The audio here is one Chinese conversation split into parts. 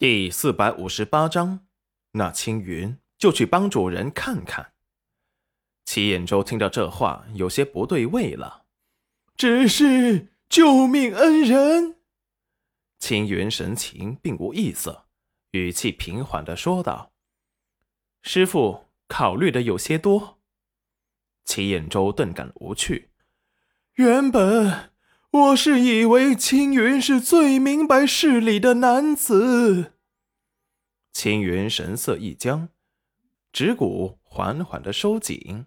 第四百五十八章，那青云就去帮主人看看。齐彦周听到这话，有些不对味了。只是救命恩人。青云神情并无异色，语气平缓的说道：“师傅考虑的有些多。”齐彦周顿感无趣。原本。我是以为青云是最明白事理的男子。青云神色一僵，指骨缓缓的收紧。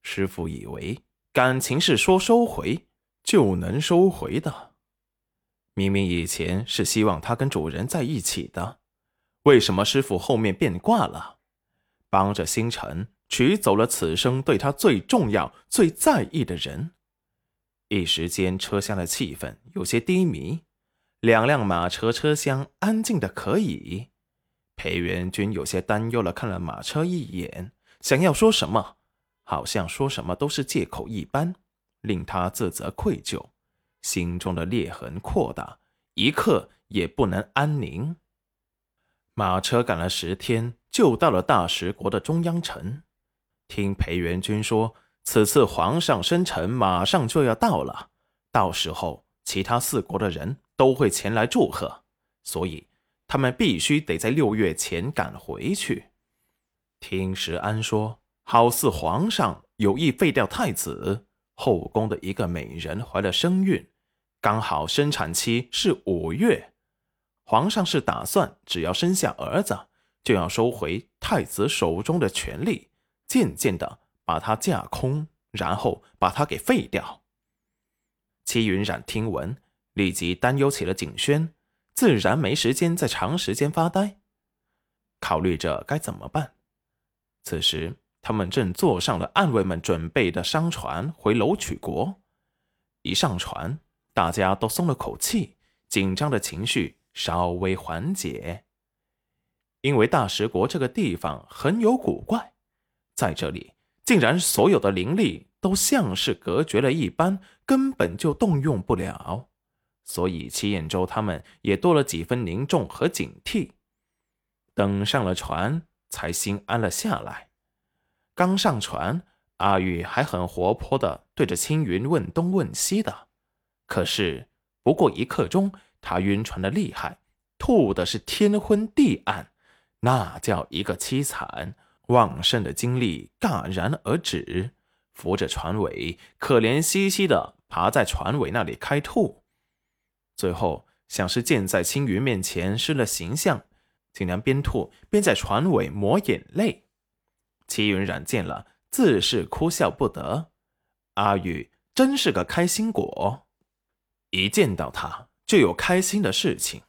师傅以为感情是说收回就能收回的，明明以前是希望他跟主人在一起的，为什么师傅后面变卦了，帮着星辰取走了此生对他最重要、最在意的人？一时间，车厢的气氛有些低迷。两辆马车车厢安静的可以。裴元君有些担忧了，看了马车一眼，想要说什么，好像说什么都是借口一般，令他自责愧疚，心中的裂痕扩大，一刻也不能安宁。马车赶了十天，就到了大食国的中央城。听裴元君说。此次皇上生辰马上就要到了，到时候其他四国的人都会前来祝贺，所以他们必须得在六月前赶回去。听石安说，好似皇上有意废掉太子，后宫的一个美人怀了身孕，刚好生产期是五月，皇上是打算只要生下儿子，就要收回太子手中的权力，渐渐的。把他架空，然后把他给废掉。戚云染听闻，立即担忧起了景轩，自然没时间再长时间发呆，考虑着该怎么办。此时，他们正坐上了暗卫们准备的商船回楼曲国。一上船，大家都松了口气，紧张的情绪稍微缓解。因为大石国这个地方很有古怪，在这里。竟然所有的灵力都像是隔绝了一般，根本就动用不了，所以齐彦周他们也多了几分凝重和警惕。等上了船，才心安了下来。刚上船，阿玉还很活泼的对着青云问东问西的，可是不过一刻钟，他晕船的厉害，吐的是天昏地暗，那叫一个凄惨。旺盛的精力戛然而止，扶着船尾，可怜兮兮的爬在船尾那里开吐，最后像是见在青云面前失了形象，竟然边吐边在船尾抹眼泪。齐云染见了，自是哭笑不得。阿玉真是个开心果，一见到他就有开心的事情。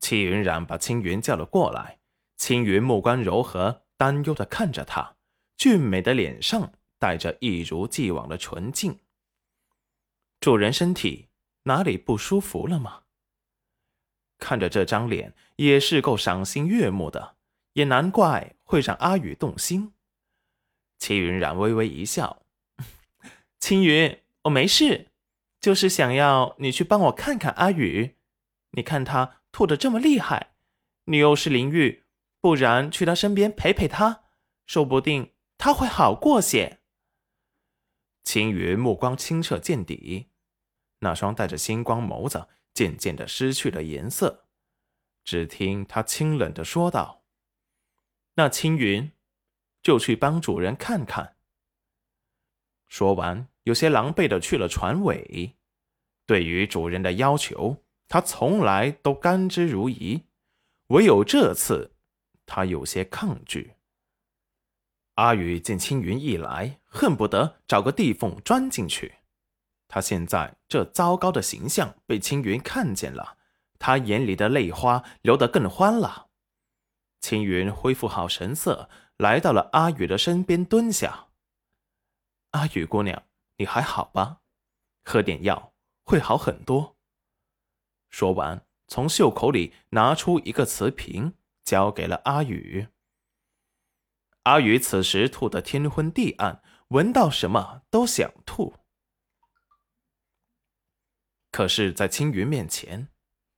齐云染把青云叫了过来，青云目光柔和。担忧的看着他，俊美的脸上带着一如既往的纯净。主人身体哪里不舒服了吗？看着这张脸，也是够赏心悦目的，也难怪会让阿宇动心。齐云染微微一笑：“ 青云，我没事，就是想要你去帮我看看阿宇。你看他吐的这么厉害，你又是淋浴。”不然去他身边陪陪他，说不定他会好过些。青云目光清澈见底，那双带着星光眸子渐渐的失去了颜色。只听他清冷的说道：“那青云就去帮主人看看。”说完，有些狼狈的去了船尾。对于主人的要求，他从来都甘之如饴，唯有这次。他有些抗拒。阿宇见青云一来，恨不得找个地缝钻进去。他现在这糟糕的形象被青云看见了，他眼里的泪花流得更欢了。青云恢复好神色，来到了阿宇的身边，蹲下：“阿宇姑娘，你还好吧？喝点药会好很多。”说完，从袖口里拿出一个瓷瓶。交给了阿宇。阿宇此时吐得天昏地暗，闻到什么都想吐。可是，在青云面前，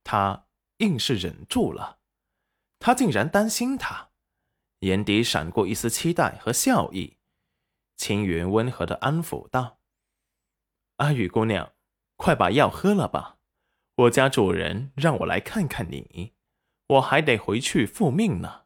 他硬是忍住了。他竟然担心他，眼底闪过一丝期待和笑意。青云温和的安抚道：“阿雨姑娘，快把药喝了吧，我家主人让我来看看你，我还得回去复命呢。”